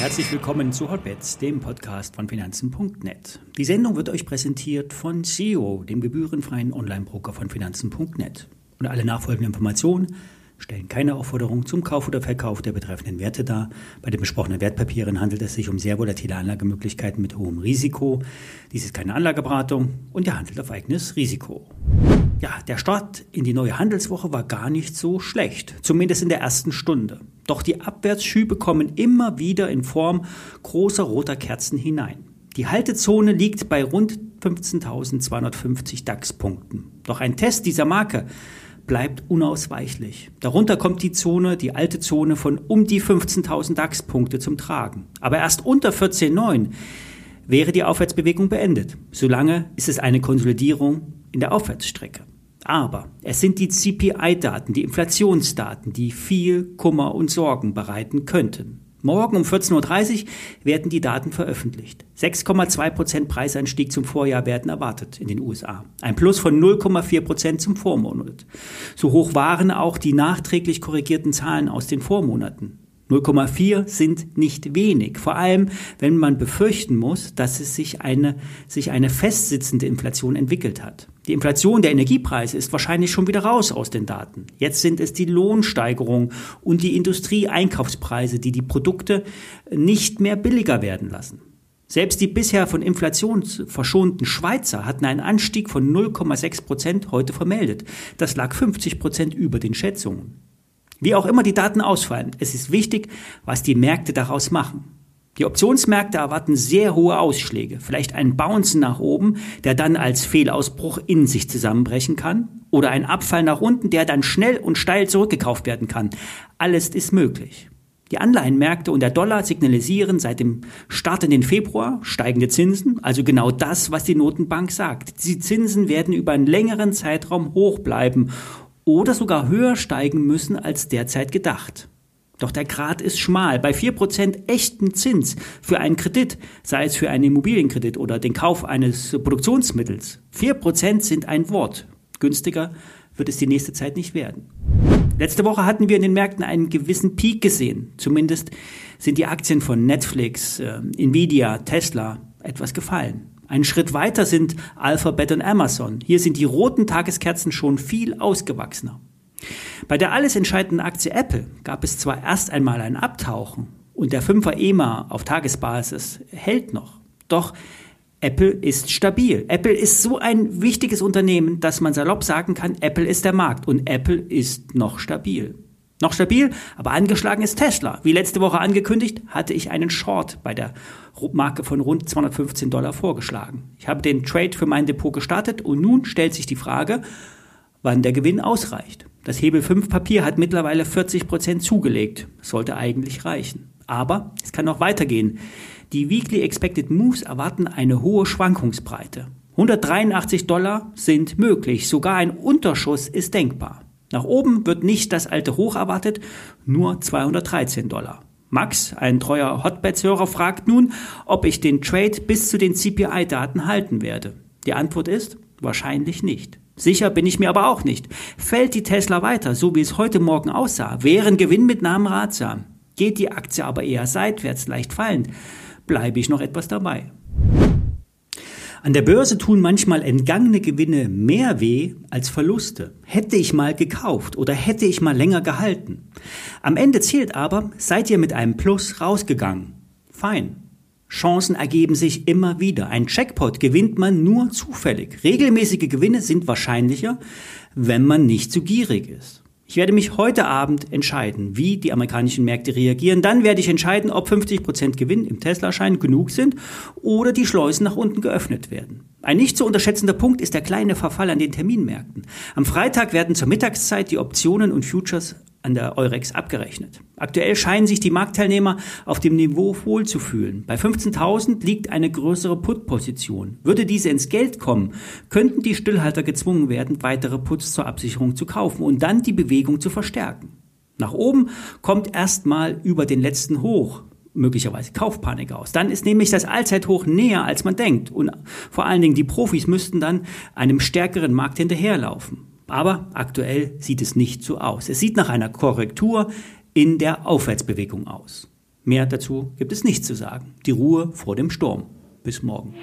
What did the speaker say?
herzlich willkommen zu Hotbets, dem Podcast von Finanzen.net. Die Sendung wird euch präsentiert von CEO, dem gebührenfreien Online-Broker von Finanzen.net. Und alle nachfolgenden Informationen stellen keine Aufforderung zum Kauf oder Verkauf der betreffenden Werte dar. Bei den besprochenen Wertpapieren handelt es sich um sehr volatile Anlagemöglichkeiten mit hohem Risiko. Dies ist keine Anlageberatung und ihr handelt auf eigenes Risiko. Ja, der Start in die neue Handelswoche war gar nicht so schlecht, zumindest in der ersten Stunde. Doch die Abwärtsschübe kommen immer wieder in Form großer roter Kerzen hinein. Die Haltezone liegt bei rund 15.250 DAX-Punkten. Doch ein Test dieser Marke bleibt unausweichlich. Darunter kommt die Zone, die alte Zone von um die 15.000 DAX-Punkte zum Tragen. Aber erst unter 14.9 wäre die Aufwärtsbewegung beendet. Solange ist es eine Konsolidierung in der Aufwärtsstrecke. Aber es sind die CPI-Daten, die Inflationsdaten, die viel Kummer und Sorgen bereiten könnten. Morgen um 14.30 Uhr werden die Daten veröffentlicht. 6,2 Prozent Preisanstieg zum Vorjahr werden erwartet in den USA. Ein Plus von 0,4 Prozent zum Vormonat. So hoch waren auch die nachträglich korrigierten Zahlen aus den Vormonaten. 0,4 sind nicht wenig, vor allem wenn man befürchten muss, dass es sich eine, sich eine festsitzende Inflation entwickelt hat. Die Inflation der Energiepreise ist wahrscheinlich schon wieder raus aus den Daten. Jetzt sind es die Lohnsteigerung und die Industrieeinkaufspreise, die die Produkte nicht mehr billiger werden lassen. Selbst die bisher von Inflation verschonten Schweizer hatten einen Anstieg von 0,6 Prozent heute vermeldet. Das lag 50 Prozent über den Schätzungen. Wie auch immer die Daten ausfallen, es ist wichtig, was die Märkte daraus machen. Die Optionsmärkte erwarten sehr hohe Ausschläge, vielleicht einen Bounce nach oben, der dann als Fehlausbruch in sich zusammenbrechen kann, oder ein Abfall nach unten, der dann schnell und steil zurückgekauft werden kann. Alles ist möglich. Die Anleihenmärkte und der Dollar signalisieren seit dem Start in den Februar steigende Zinsen, also genau das, was die Notenbank sagt. Die Zinsen werden über einen längeren Zeitraum hoch bleiben oder sogar höher steigen müssen als derzeit gedacht. Doch der Grad ist schmal. Bei 4% echten Zins für einen Kredit, sei es für einen Immobilienkredit oder den Kauf eines Produktionsmittels, 4% sind ein Wort. Günstiger wird es die nächste Zeit nicht werden. Letzte Woche hatten wir in den Märkten einen gewissen Peak gesehen. Zumindest sind die Aktien von Netflix, äh, Nvidia, Tesla etwas gefallen. Einen Schritt weiter sind Alphabet und Amazon. Hier sind die roten Tageskerzen schon viel ausgewachsener. Bei der alles entscheidenden Aktie Apple gab es zwar erst einmal ein Abtauchen und der 5er EMA auf Tagesbasis hält noch, doch Apple ist stabil. Apple ist so ein wichtiges Unternehmen, dass man salopp sagen kann, Apple ist der Markt und Apple ist noch stabil. Noch stabil, aber angeschlagen ist Tesla. Wie letzte Woche angekündigt, hatte ich einen Short bei der Marke von rund 215 Dollar vorgeschlagen. Ich habe den Trade für mein Depot gestartet und nun stellt sich die Frage, wann der Gewinn ausreicht. Das Hebel 5 Papier hat mittlerweile 40 Prozent zugelegt. sollte eigentlich reichen. Aber es kann noch weitergehen. Die Weekly Expected Moves erwarten eine hohe Schwankungsbreite. 183 Dollar sind möglich. Sogar ein Unterschuss ist denkbar. Nach oben wird nicht das alte Hoch erwartet, nur 213 Dollar. Max, ein treuer Hotbeds-Hörer, fragt nun, ob ich den Trade bis zu den CPI-Daten halten werde. Die Antwort ist wahrscheinlich nicht. Sicher bin ich mir aber auch nicht. Fällt die Tesla weiter, so wie es heute Morgen aussah, wären Gewinnmitnahmen ratsam. Geht die Aktie aber eher seitwärts leicht fallend, bleibe ich noch etwas dabei. An der Börse tun manchmal entgangene Gewinne mehr weh als Verluste. Hätte ich mal gekauft oder hätte ich mal länger gehalten. Am Ende zählt aber, seid ihr mit einem Plus rausgegangen. Fein. Chancen ergeben sich immer wieder. Ein Checkpot gewinnt man nur zufällig. Regelmäßige Gewinne sind wahrscheinlicher, wenn man nicht zu gierig ist. Ich werde mich heute Abend entscheiden, wie die amerikanischen Märkte reagieren. Dann werde ich entscheiden, ob 50% Gewinn im Tesla-Schein genug sind oder die Schleusen nach unten geöffnet werden. Ein nicht zu unterschätzender Punkt ist der kleine Verfall an den Terminmärkten. Am Freitag werden zur Mittagszeit die Optionen und Futures an der Eurex abgerechnet. Aktuell scheinen sich die Marktteilnehmer auf dem Niveau wohl zu fühlen. Bei 15.000 liegt eine größere Put-Position. Würde diese ins Geld kommen, könnten die Stillhalter gezwungen werden, weitere Puts zur Absicherung zu kaufen und dann die Bewegung zu verstärken. Nach oben kommt erstmal über den letzten Hoch möglicherweise Kaufpanik aus. Dann ist nämlich das Allzeithoch näher, als man denkt. Und vor allen Dingen die Profis müssten dann einem stärkeren Markt hinterherlaufen. Aber aktuell sieht es nicht so aus. Es sieht nach einer Korrektur in der Aufwärtsbewegung aus. Mehr dazu gibt es nicht zu sagen. Die Ruhe vor dem Sturm. Bis morgen.